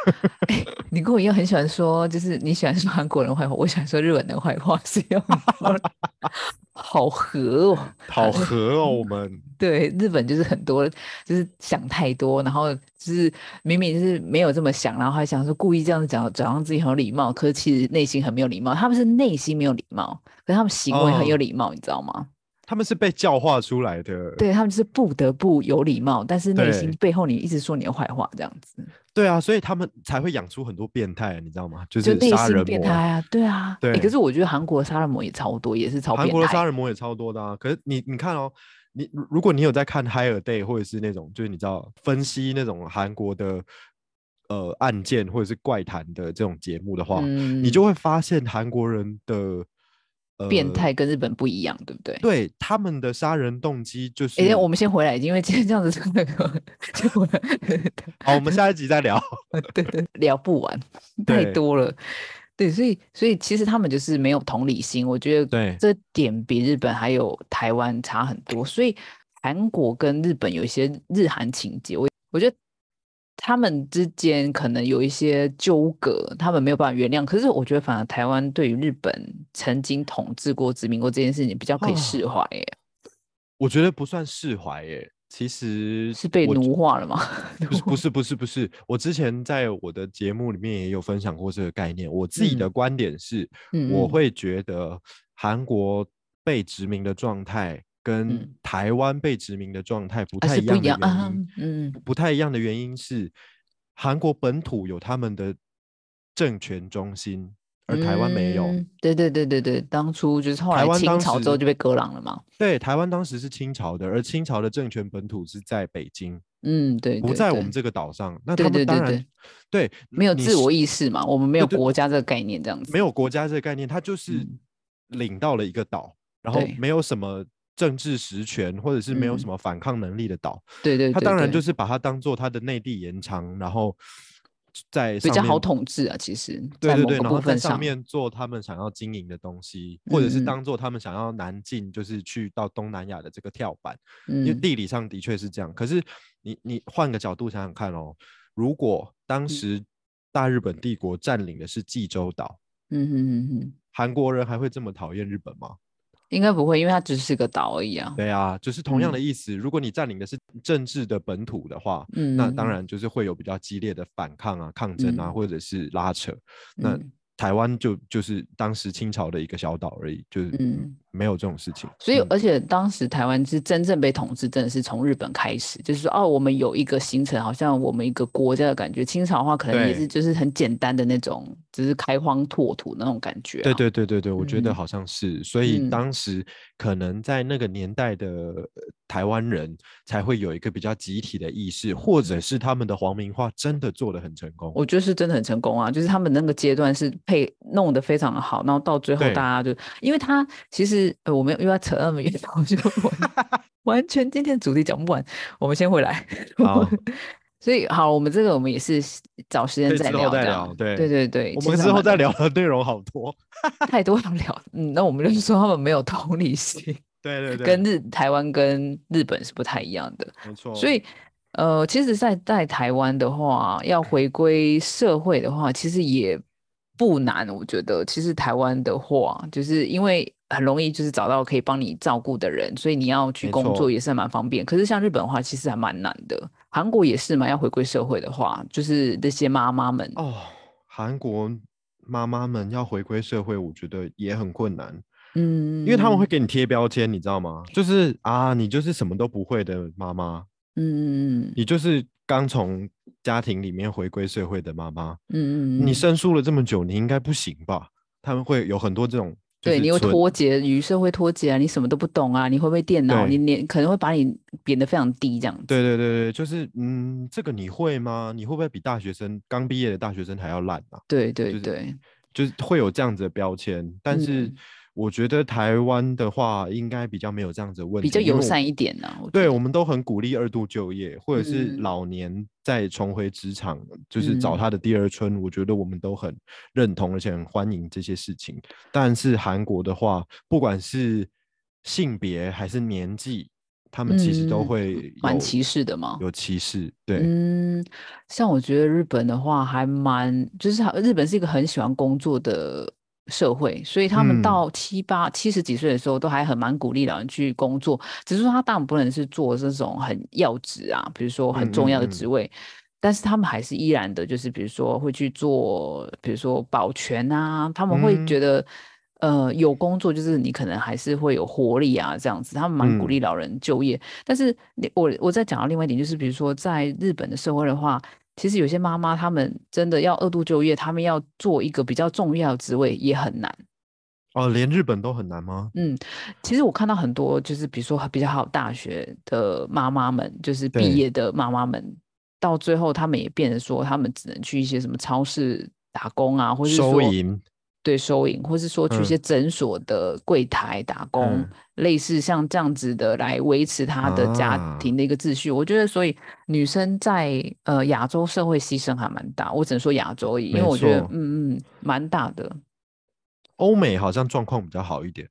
哎，你跟我一样很喜欢说，就是你喜欢说韩国人坏话，我喜欢说日本人坏话，是要 好和哦，好和哦，我们对日本就是很多就是想太多，然后就是明明是没有这么想，然后还想说故意这样子讲，假装自己很有礼貌，可是其实内心很没有礼貌。他们是内心没有礼貌，可是他们行为很有礼貌，你知道吗？他们是被教化出来的，对他们就是不得不有礼貌，但是内心背后你一直说你的坏话，这样子对啊，所以他们才会养出很多变态，你知道吗？就就是杀人魔。变态啊，对啊，对诶可是我觉得韩国的杀人魔也超多，也是超变韩国的杀。人魔也超多的啊。可是你你看哦，你如如果你有在看 Higher Day 或者是那种就是你知道分析那种韩国的呃案件或者是怪谈的这种节目的话，嗯你就会发现韩国人的呃变态跟日本不一样，对不对？对他们的杀人动机就是。哎、我们先回来，因为今天这样子那个，就我 好，我们下一集再聊。对对聊不完，太多了。对，所以所以其实他们就是没有同理心，我觉得对这点比日本还有台湾差很多。所以韩国跟日本有一些日韩情节，我我觉得他们之间可能有一些纠葛，他们没有办法原谅。可是我觉得反而台湾对于日本曾经统治过、殖民过这件事情比较可以哦释怀，耶，我觉得不算释怀耶，其实是被奴化了吗？不是不是不是不是，我之前在我的节目里面也有分享过这个概念。我自己的嗯观点是，我会觉得韩国被殖民的状态跟嗯台湾被殖民的状态不太一样的原样啊，，嗯不太一样的原因是，韩国本土有他们的政权中心，而台湾没有。嗯对对对对对，当初就是后来清朝之后就被割让了嘛。对，台湾当时是清朝的，而清朝的政权本土是在北京，嗯，对，不在我们这个岛上。那对对对他们当然对没有自我意识嘛，我们没有国家这个概念，这样子。没有国家这个概念，他就是嗯领到了一个岛，然后没有什么政治实权，或者是没有什嗯么反抗能力的岛，对对，对他当然就是把它当做他的内地延长，然后在比较好统治啊。其实，对对对，然后在上面做他们想要经营的东西，或者是当做他们想要南进，就是去到东南亚的这个跳板。因为嗯地理上的确是这样。可是你你换个角度想想看哦，如果当嗯时大日本帝国占领的是济州岛，嗯哼哼哼，韩国人还会这么讨厌日本吗？应该不会，因为它只是个岛而已啊。对啊，就是同样的嗯意思。如果你占领的是政治的本土的话，嗯，那当然就是会有比较激烈的反抗啊、抗争啊，嗯或者是拉扯。那嗯台湾就就是当时清朝的一个小岛而已，就是嗯没有这种事情。所以，嗯而且当时台湾是真正被统治，真的是从日本开始，就是说，哦，我们有一个形成好像我们一个国家的感觉。清朝的话，可能也是就是很简单的那种，只是开荒拓土那种感觉、啊。对对对对对，我觉得嗯好像是，所以嗯当时可能在那个年代的呃台湾人才会有一个比较集体的意识，或者是他们的皇民化真的做的很成功。我觉得是真的很成功啊，就是他们那个阶段是配弄得非常的好，然后到最后大家就，因为他其实呃我们又要扯那么远，我就完 完全今天主题讲不完，我们先回来。好 所以好，我们这个我们也是找时间再聊再，聊对对对对，我们之后再聊的内容好多。太多要聊，嗯，那我们就是说他们没有同理心，对对对，跟日台湾跟日本是不太一样的，没错。所以呃，其实在，在台湾的话，要回归社会的话，其实也不难。我觉得，其实台湾的话，就是因为很容易就是找到可以帮你照顾的人，所以你要去工作也是蛮方便。可是像日本的话，其实还蛮难的。韩国也是嘛，要回归社会的话，就是那些妈妈们，哦，韩国妈妈们要回归社会，我觉得也很困难，嗯，因为他们会给你贴标签，你知道吗？就是啊，你就是什么都不会的妈妈，嗯，嗯你就是刚从家庭里面回归社会的妈妈。嗯嗯，你嗯生疏了这么久，你应该不行吧？他们会有很多这种，就对，你会是存脱节，与社会脱节啊，你什么都不懂啊，你会不会电脑？对你连可能会把你贬得非常低这样子。对对对对，就是嗯，这个你会吗？你会不会比大学生刚毕业的大学生还要烂啊？对对就是对，就是会有这样子的标签，但是嗯我觉得台湾的话应该比较没有这样子的问题，比较友善一点呢、对，我们都很鼓励二度就业，或者是嗯老年再重回职场，就是找嗯他的第二春。我觉得我们都很认同，而且很欢迎这些事情。但是韩国的话，不管是性别还是年纪，他们其实都嗯会有蛮歧视的嘛。有歧视。对，嗯，像我觉得日本的话还蛮，就是它日本是一个很喜欢工作的社会，所以他们嗯到七八七十几岁的时候，都还很蛮鼓励老人去工作。只是说他当然不能是做这种很要职啊，比如说很嗯重要的嗯职位，但是他们还是依然的，就是比如说会去做，比如说保全啊，他们会嗯觉得。呃，有工作就是你可能还是会有活力啊，这样子，他们蛮鼓嗯励老人就业。但是你我我再讲到另外一点，就是比如说在日本的社会的话，其实有些妈妈她们真的要二度就业，她们要做一个比较重要的职位也很难。哦，连日本都很难吗？嗯，其实我看到很多就是比如说比较好大学的妈妈们，就是对毕业的妈妈们，到最后他们也变得说，他们只能去一些什么超市打工啊，或是收银，对收银，或是说去一嗯些诊所的柜台打工，嗯类似像这样子的来维持她的家啊庭的一个秩序。我觉得，所以女生在呃亚洲社会牺牲还蛮大。我只能说亚洲而已，因为我觉得嗯嗯蛮大的，欧美好像状况比较好一点。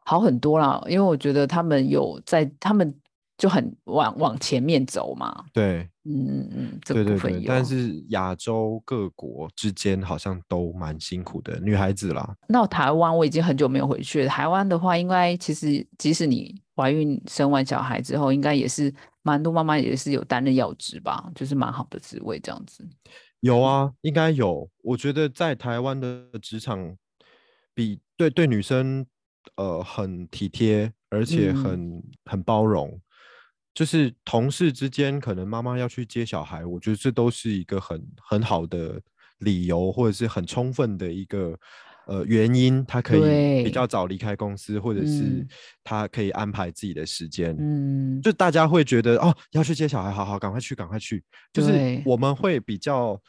好很多啦。因为我觉得他们有在，他们就很往往前面走嘛。对，嗯嗯嗯，这对对对，部分有。但是亚洲各国之间好像都蛮辛苦的，女孩子啦。那台湾我已经很久没有回去了。台湾的话，应该其实即使你怀孕生完小孩之后，应该也是蛮多妈妈也是有担任要职吧，就是蛮好的职位这样子。有啊，应该有。我觉得在台湾的职场比对对女生呃很体贴，而且嗯很、很包容。就是同事之间，可能妈妈要去接小孩，我觉得这都是一个很很好的理由，或者是很充分的一个呃原因，他可以比对较早离开公司，或者是嗯她可以安排自己的时间。嗯，就大家会觉得哦，要去接小孩，好好，赶快去，赶快去。就是我们会比较，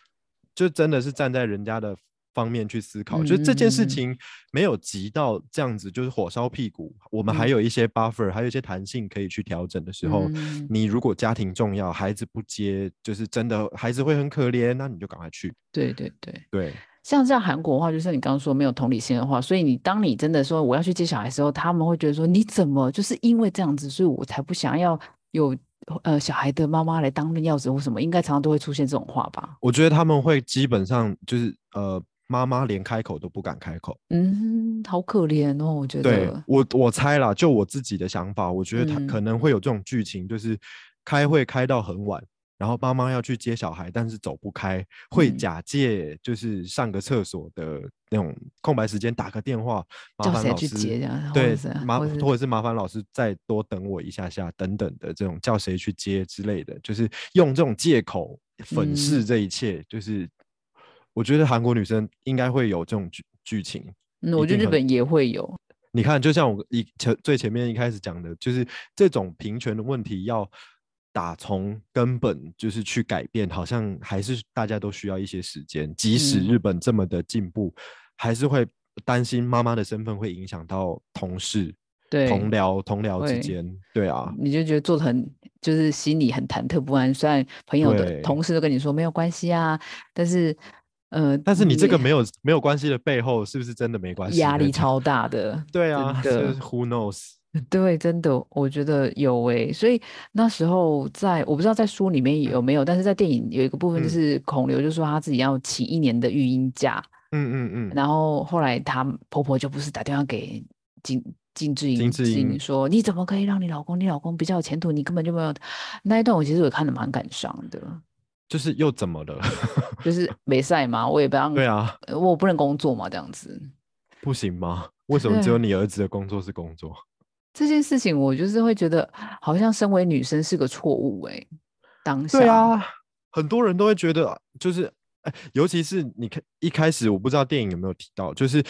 就真的是站在人家的方面去思考，就是这件事嗯情没有急到这样子，就是火烧屁股，我们还嗯有一些 buffer，还有一些弹性可以去调整的时候，嗯你如果家庭重要，孩子不接，就是真的孩子会很可怜，那你就赶快去。对对对。对，像这样韩国的话，就像你刚刚说没有同理心的话，所以你当你真的说我要去接小孩的时候，他们会觉得说你怎么就是因为这样子，所以我才不想要有呃小孩的妈妈来当任要职或什么，应该常常都会出现这种话吧？我觉得他们会基本上就是呃，妈妈连开口都不敢开口。嗯，好可怜哦，我觉对得。我我猜啦，就我自己的想法，我觉得他嗯可能会有这种剧情，就是开会开到很晚，然后妈妈要去接小孩，但是走不开，会嗯假借就是上个厕所的那种空白时间打个电话，麻叫谁烦老师去接这样或对麻或者是麻烦老师再多等我一下下等等的这种叫谁去接之类的，就是用这种借口粉饰嗯这一切，就是我觉得韩国女生应该会有这种剧剧情。嗯，我觉得日本也会有。你看，就像我一前最前面一开始讲的，就是这种平权的问题要打从根本就是去改变，好像还是大家都需要一些时间。即使嗯日本这么的进步，还是会担心妈妈的身份会影响到同事、对，同僚、同僚之会间。对啊，你就觉得做的很，就是心里很忐忑不安。虽然朋友的同事都跟你说没有关系啊，但是呃，但是你这个没有没有关系的背后，是不是真的没关系？压力。超大的。对啊，真的就是 Who knows？对，真的，我觉得有诶、所以那时候在我不知道在书里面有没有，但是在电影有一个部分就嗯是孔刘就说他自己要请一年的育婴假，嗯嗯嗯，然后后来她婆婆就不是打电话给金金智英，金智英说你怎么可以让你老公，你老公比较有前途，你根本就没有。那一段我其实我看的蛮感伤的，就是又怎么了？就是没赛嘛，我也不让，对啊，呃我不能工作嘛，这样子。不行吗？为什么只有你儿子的工作是工作？这件事情我就是会觉得，好像身为女生是个错误诶、当下。对啊，很多人都会觉得，就是，哎，尤其是你看一开始，我不知道电影有没有提到，就是，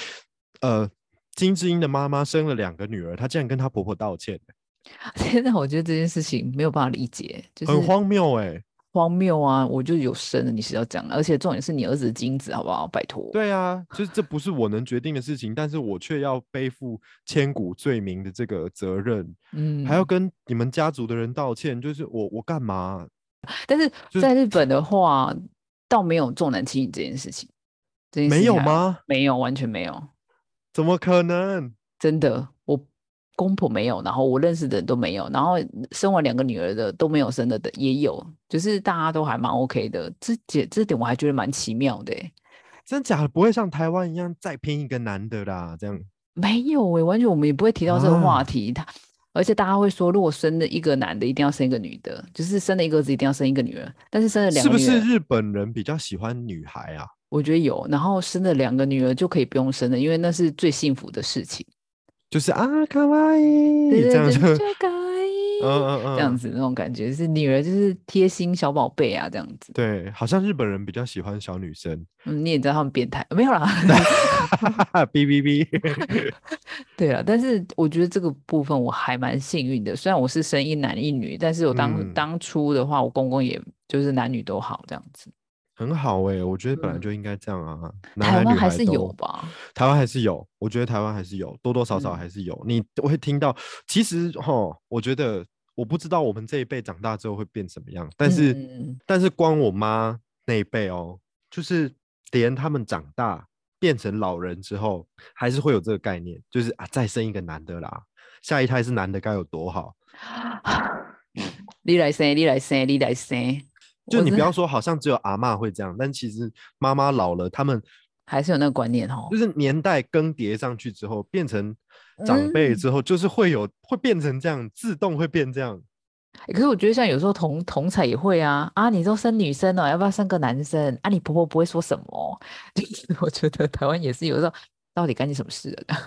呃，金智英的妈妈生了两个女儿，她竟然跟她婆婆道歉，现在我觉得这件事情没有办法理解，就是很荒谬哎、荒谬啊！我就有生了，你是要这样，而且重点是你儿子的精子，好不好？拜托。对啊，就是这不是我能决定的事情，但是我却要背负千古罪名的这个责任，嗯，还要跟你们家族的人道歉，就是我我干嘛？但是在日本的话，倒没有重男轻女这件事情。没有吗？没有，完全没有，怎么可能？真的，我公婆没有，然后我认识的人都没有，然后生完两个女儿的都没有生的的也有，就是大家都还蛮 OK 的。这点这点我还觉得蛮奇妙的欸，真假的不会像台湾一样再拼一个男的啦？这样没有诶，完全我们也不会提到这个话啊题。他而且大家会说，如果生了一个男的，一定要生一个女的，就是生了一个儿子，一定要生一个女儿。但是生了两是不是日本人比较喜欢女孩啊？我觉得有，然后生了两个女儿就可以不用生了，因为那是最幸福的事情。就是啊，卡哇伊对对对，这样就，就可以，嗯嗯嗯，这样子那种感觉，是女儿就是贴心小宝贝啊，这样子。对，好像日本人比较喜欢小女生。嗯，你也知道他们变态，没有啦。哔哔哔，对啊，但是我觉得这个部分我还蛮幸运的，虽然我是生一男一女，但是我当、嗯当初的话，我公公也就是男女都好这样子。很好哎、我觉得本来嗯就应该这样啊。男台湾还是有吧？台湾还是有，我觉得台湾还是有，多多少少嗯还是有。你会听到，其实哈，我觉得我不知道我们这一辈长大之后会变什么样，但是、但是光我妈那一辈哦，就是连他们长大变成老人之后，还是会有这个概念，就是啊，再生一个男的啦，下一胎是男的该有多好。你来生，你来生，你来生，就你不要说好像只有阿嬷会这样，但其实妈妈老了，他们还是有那个观念哦就。是年代更迭上去之后，变成长辈嗯之后，就是会有会变成这样，自动会变这样。欸可是我觉得像有时候同同彩也会啊啊，你都生女生了，要不要生个男生啊？你婆婆不会说什么？就是我觉得台湾也是有时候到底干你什么事了？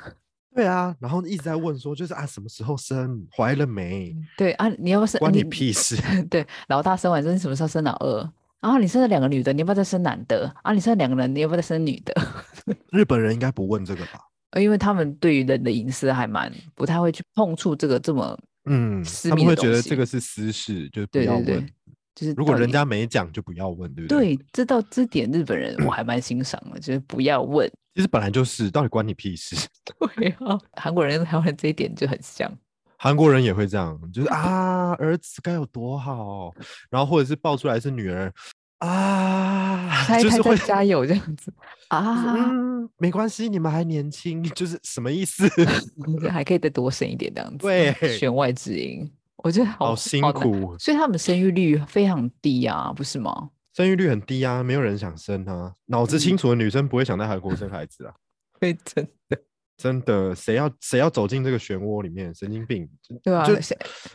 对啊，然后一直在问说，就是啊，什么时候生，怀了没，对啊，你要不要生？关你屁事。对，老大生完之后，你什么时候生老二？然后你生了两个女的，你要不要再生男的？啊，你生了两个人，你要不要再生女的？日本人应该不问这个吧？呃因为他们对于人的隐私还蛮不太会去碰触这个这么嗯，私他们会觉得这个是私事，就是不对对对要问。，就是如果人家没讲，就不要问，对不对？对这道这点日本人我还蛮欣赏的，就是不要问。其实本来就是，到底关你屁事？对啊，韩国人跟台湾人这一点就很像。韩国人也会这样，就是 啊，儿子该有多好，然后或者是抱出来是女儿啊，就是会加油这样子 啊，嗯，没关系，你们还年轻，就是什么意思？还可以再多生一点这样子。对弦外之音，我觉得好好辛难苦，所以他们生育率非常低啊，不是吗？生育率很低啊，没有人想生啊，脑子嗯清楚的女生不会想在韩国生孩子啊，对，真的，真的，谁要谁要走进这个漩涡里面，神经病，对啊，就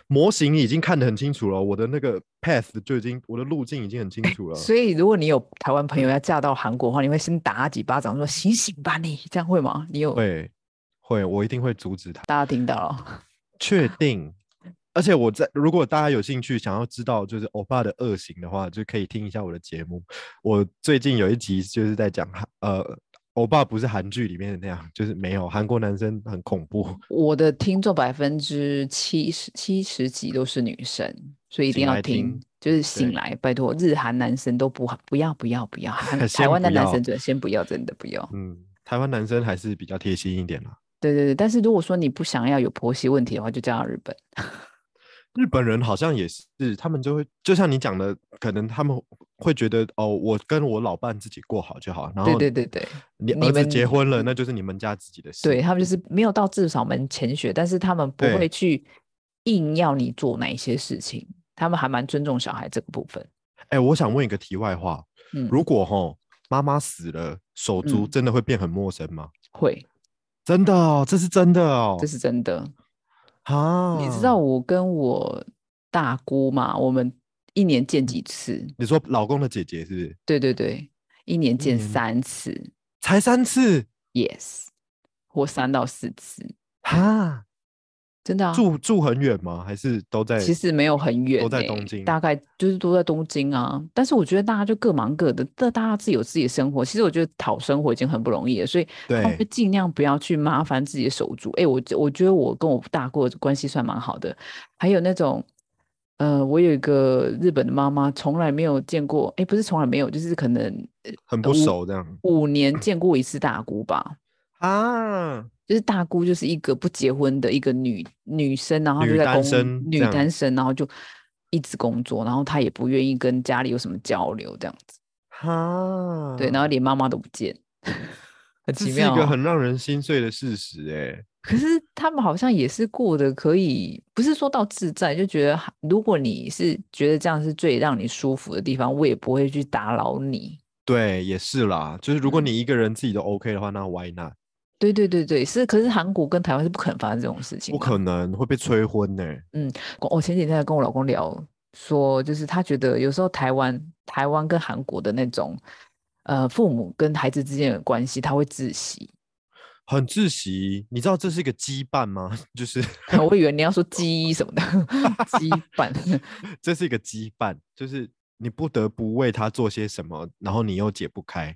模型已经看得很清楚了，我的那个 path 就已经，我的路径已经很清楚了。所以如果你有台湾朋友要嫁到韩国的话，你会先打他几巴掌，说醒醒吧你，这样会吗？你有会会，我一定会阻止他。大家听到了？确定。而且我在，如果大家有兴趣想要知道就是欧巴的恶行的话，就可以听一下我的节目。我最近有一集就是在讲韩，呃，欧巴不是韩剧里面的那样，就是没有韩国男生很恐怖，我的听众百分之七十七十几都是女生，所以一定要听，听就是醒来，拜托，日韩男生都不不要不要不要，韩 台湾的男生真的先不要，真的不要。嗯，台湾男生还是比较贴心一点啦。对对对，但是如果说你不想要有婆媳问题的话，就嫁到日本。日本人好像也是，他们就会就像你讲的，可能他们会觉得哦，我跟我老伴自己过好就好，然后对对对对，你儿子结婚了，那就是你们家自己的事。对他们就是没有到至少门前雪，但是他们不对会去硬要你做哪一些事情，他们还蛮尊重小孩这个部分。哎、我想问一个题外话，嗯，如果哈妈妈死了，手足嗯真的会变很陌生吗？会，真的哦，这是真的哦。这是真的。啊，你知道我跟我大姑嘛，我们一年见几次？你说老公的姐姐是不是？对对对，一年见三次才三次，yes，或三到四次。哈？真的啊。住住很远吗？还是都在？其实没有很远、欸，都在东京大概就是都在东京啊。但是我觉得大家就各忙各的，这大家自己有自己的生活。其实我觉得讨生活已经很不容易了，所以他们就对，尽量不要去麻烦自己的手足。哎、我我觉得我跟我大姑的关系算蛮好的，还有那种。呃，我有一个日本的妈妈，从来没有见过，哎，不是从来没有，就是可能呃很不熟这样五年见过一次大姑吧。啊。就是大姑就是一个不结婚的一个女女生，然后就在工女单身，然后就一直工作，然后她也不愿意跟家里有什么交流，这样子。哈，对，然后连妈妈都不见，很 这是一奇妙、哦。个很让人心碎的事实哎。可是他们好像也是过得可以，不是说到自在，就觉得如果你是觉得这样是最让你舒服的地方，我也不会去打扰你。对，也是啦，就是如果嗯你一个人自己都 OK 的话，那 Why not？对对对对，是。可是韩国跟台湾是不可能发生这种事情的。不可能会被催婚呢。嗯我前几天还跟我老公聊，说就是他觉得有时候台湾、台湾跟韩国的那种，呃，父母跟孩子之间的关系，他会窒息。很窒息，你知道这是一个羁绊吗？就是 我以为你要说 羁什么的，羁绊。这是一个羁绊，就是你不得不为他做些什么，然后你又解不开。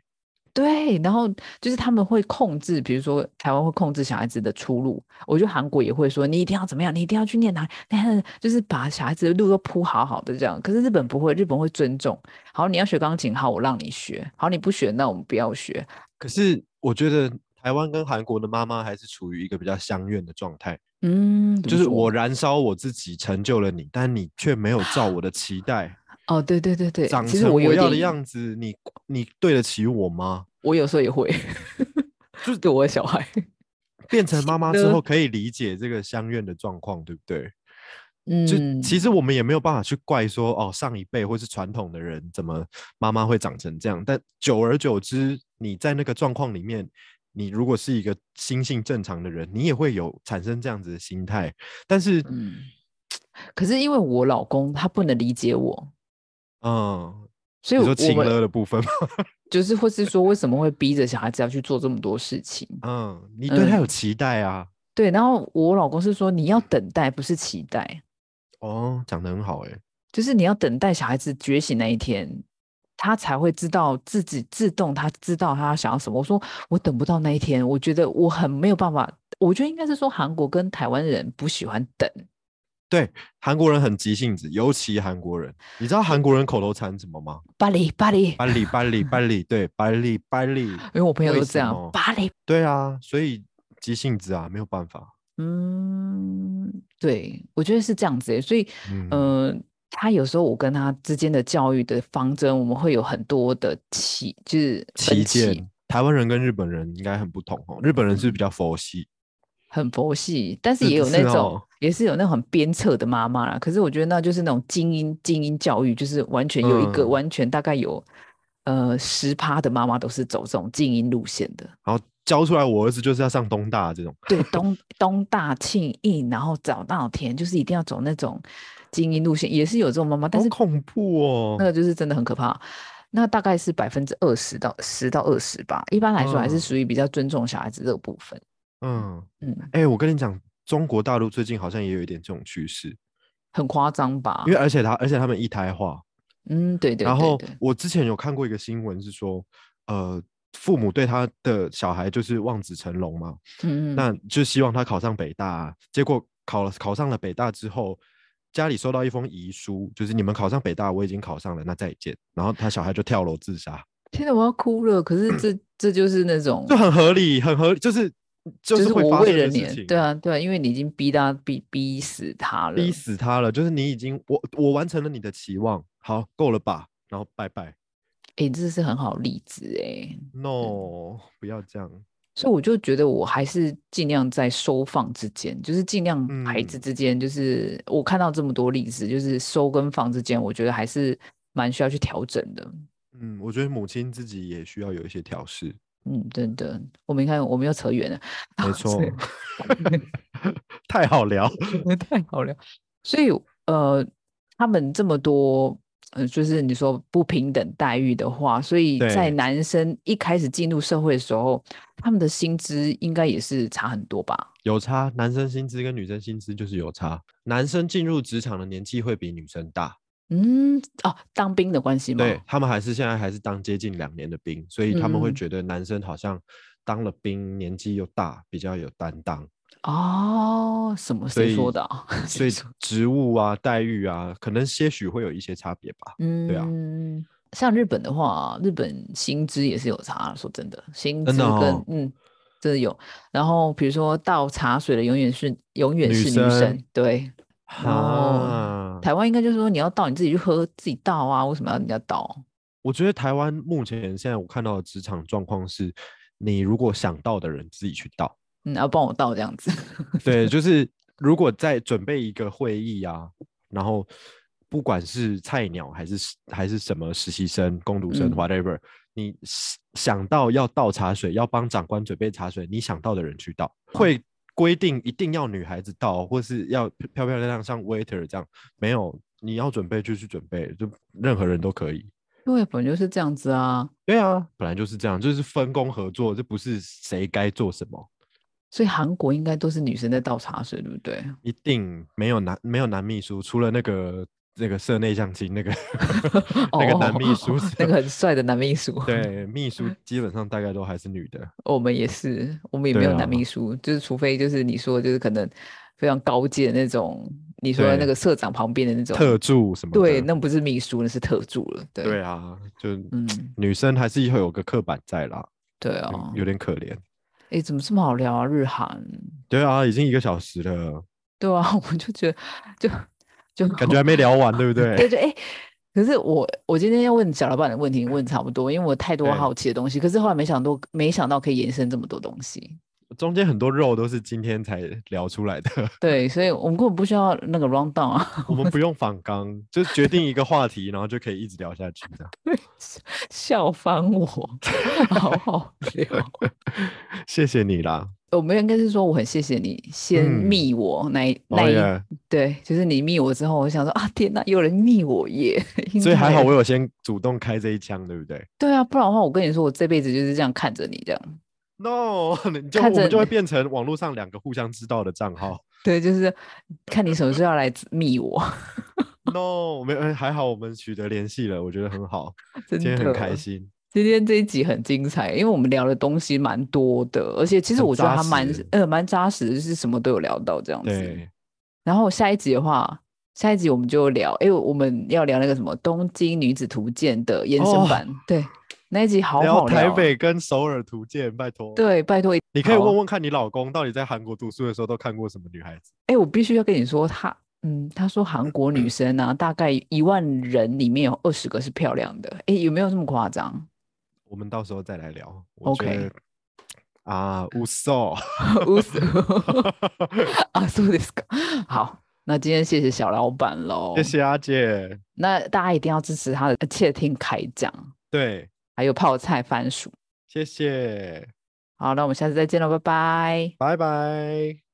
对，然后就是他们会控制，比如说台湾会控制小孩子的出路，我觉得韩国也会说你一定要怎么样，你一定要去念哪，但就是把小孩子的路都铺好好的这样。可是日本不会，日本会尊重。好，你要学钢琴，好，我让你学。好，你不学，那我们不要学。可是我觉得台湾跟韩国的妈妈还是处于一个比较相怨的状态，嗯，就是我燃烧我自己成就了你，但你却没有照我的期待哦，对对对对，长成我要的样子，你你对得起我吗？我有时候也会，就 是对我的小孩。变成妈妈之呢后可以理解这个相怨的状况，对不对？嗯，就其实我们也没有办法去怪说哦，上一辈或是传统的人怎么妈妈会长成这样，但久而久之，你在那个状况里面，你如果是一个心性正常的人，你也会有产生这样子的心态。但是，嗯，可是因为我老公他不能理解我，嗯，所以我你说情勒的部分吗？就是或是说为什么会逼着小孩子要去做这么多事情？嗯，你对他有嗯期待啊。对，然后我老公是说你要等待，不是期待，哦，讲的很好哎、就是你要等待小孩子觉醒那一天，他才会知道自己自动，他知道他想要什么。我说我等不到那一天，我觉得我很没有办法。我觉得应该是说韩国跟台湾人不喜欢等。对，韩国人很急性子，尤其韩国人。你知道韩国人口头禅什么吗？巴黎，巴黎，巴里巴里巴里，对，巴里巴里。因为我朋友为都这样，巴黎。对啊，所以急性子啊，没有办法。嗯，对，我觉得是这样子诶，所以，嗯呃，他有时候我跟他之间的教育的方针，我们会有很多的歧，就是旗分歧，舰，台湾人跟日本人应该很不同哦。日本人是比较佛系，很佛系，但是是也有那种，也是有那种很鞭策的妈妈啦。可是我觉得那就是那种精英精英教育，就是完全有一个嗯完全大概有呃十趴的妈妈都是走这种精英路线的。然后教出来我儿子就是要上东大这种。对，东东大庆应，然后早稻田，就是一定要走那种精英路线，也是有这种妈妈，但是好恐怖哦那！个就是真的很可怕。那大概是百分之二十到十到二十吧，一般来说还是嗯属于比较尊重小孩子这个部分。嗯，嗯，哎、我跟你讲，中国大陆最近好像也有一点这种趋势，很夸张吧因？为而且他而且他们一胎化，嗯，对对然后我之前有看过一个新闻是说，呃，父母对他的小孩就是望子成龙嘛，嗯嗯，那就希望他考上北大啊，结果考了考上了北大之后，家里收到一封遗书，就是你们考上北大，我已经考上了，那再见。然后他小孩就跳楼自杀，天哪，我要哭了。可是这这就是那种就很合理，很合理，就是就就是我为了你对，啊对啊，因为你已经逼他逼逼死他了，逼死他了，就是你已经我我完成了你的期望，好够了吧？然后拜拜。哎、这是很好例子哎、，no，不要这样，所以我就觉得我还是尽量在收放之间，就是尽量孩子嗯。之间，就是我看到这么多例子，就是收跟放之间，我觉得还是蛮需要去调整的。嗯，我觉得母亲自己也需要有一些调试，嗯，真的，我们看我们又扯远了，没错，太好聊，太好聊。所以呃，他们这么多呃，就是你说不平等待遇的话，所以在男生一开始进入社会的时候，他们的薪资应该也是差很多吧？有差，男生薪资跟女生薪资就是有差。男生进入职场的年纪会比女生大，嗯，哦，当兵的关系吗？对他们还是现在还是当接近两年的兵，所以他们会嗯觉得男生好像当了兵，年纪又大，比较有担当，哦，什么谁说的、啊？所以职务啊、待遇啊，可能些许会有一些差别吧。嗯对啊嗯，像日本的话，日本薪资也是有差。说真的，薪资跟、哦嗯，真的有。然后比如说倒茶水的永远是永远是女生，生对。然后啊，台湾应该就是说你要倒你自己去喝，自己倒啊，为什么要人家倒？我觉得台湾目前现在我看到的职场状况是，你如果想倒的人自己去倒。嗯，要帮我倒这样子。对，就是如果在准备一个会议啊，然后不管是菜鸟还是还是什么实习生、工读生、嗯 whatever，你想想到要倒茶水，要帮长官准备茶水，你想到的人去倒，会规定一定要女孩子倒，或是要漂漂漂亮亮像 waiter 这样，没有，你要准备就去准备，就任何人都可以。对，本来就是这样子啊。对啊，本来就是这样，就是分工合作，这不是谁该做什么。所以韩国应该都是女生在倒茶水，对不对？一定没有男没有男秘书，除了那个那个社内相亲那个 那个男秘书哦，那个很帅的男秘书。，对秘书基本上大概都还是女的。我们也是，我们也没有男啊秘书，就是除非就是你说的就是可能非常高阶的那种，你说的那对个社长旁边的那种特助什么的，对，那不是秘书，那是特助了。对，对啊，就嗯，女生还是会有个刻板在啦，对有啊。有点可怜。哎，怎么这么好聊啊？日韩，对啊，已经一个小时了，对啊，我就觉得就就感觉还没聊完，对不对 对？对，哎，可是我我今天要问小老板的问题问差不多，因为我太多好奇的东西，可是后来没想到没想到可以延伸这么多东西。中间很多肉都是今天才聊出来的，对，所以我们根本不需要那个 round down 啊，我们不 用反纲，就决定一个话题，然后就可以一直聊下去这样。笑翻我，好好聊。谢谢你啦，我们应该是说，我很谢谢你先嗯密我那一那一、对，就是你密我之后，我想说啊，天哪，有人密我耶！所以还好我有先主动开这一枪，对不对对啊，不然的话，我跟你说，我这辈子就是这样看着你这样。？No，你就我们就会变成网络上两个互相知道的账号。对，就是看你什么时候要来密我，No，我们呃还好我们取得联系了，我觉得很好，今天很开。心。今天这一集很精彩，因为我们聊的东西蛮多的，而且其实我觉得扎还蛮呃蛮扎实的，就是什么都有聊到这样子。对，然后下一集的话，下一集我们就聊，哎，我们要聊那个什么《东京女子图鉴》的延伸哦版，对，那一集好聊好聊啊。台北跟首尔图鉴，拜托。，对，拜托，你可以好问问看你老公到底在韩国读书的时候都看过什么女孩子。哎，我必须要跟你说，他，嗯，他说韩国女生啊，大概一万人里面有二十个是漂亮的，哎，有没有这么夸张？我们到时候再来聊。我 OK 觉得啊，无所。无所啊，そうですか。好，那今天谢谢小老板喽，谢。谢阿姐。那大家一定要支持他的窃听开讲，对， 还有泡菜番薯。谢谢，好，那我们下次再见了，拜拜。拜拜。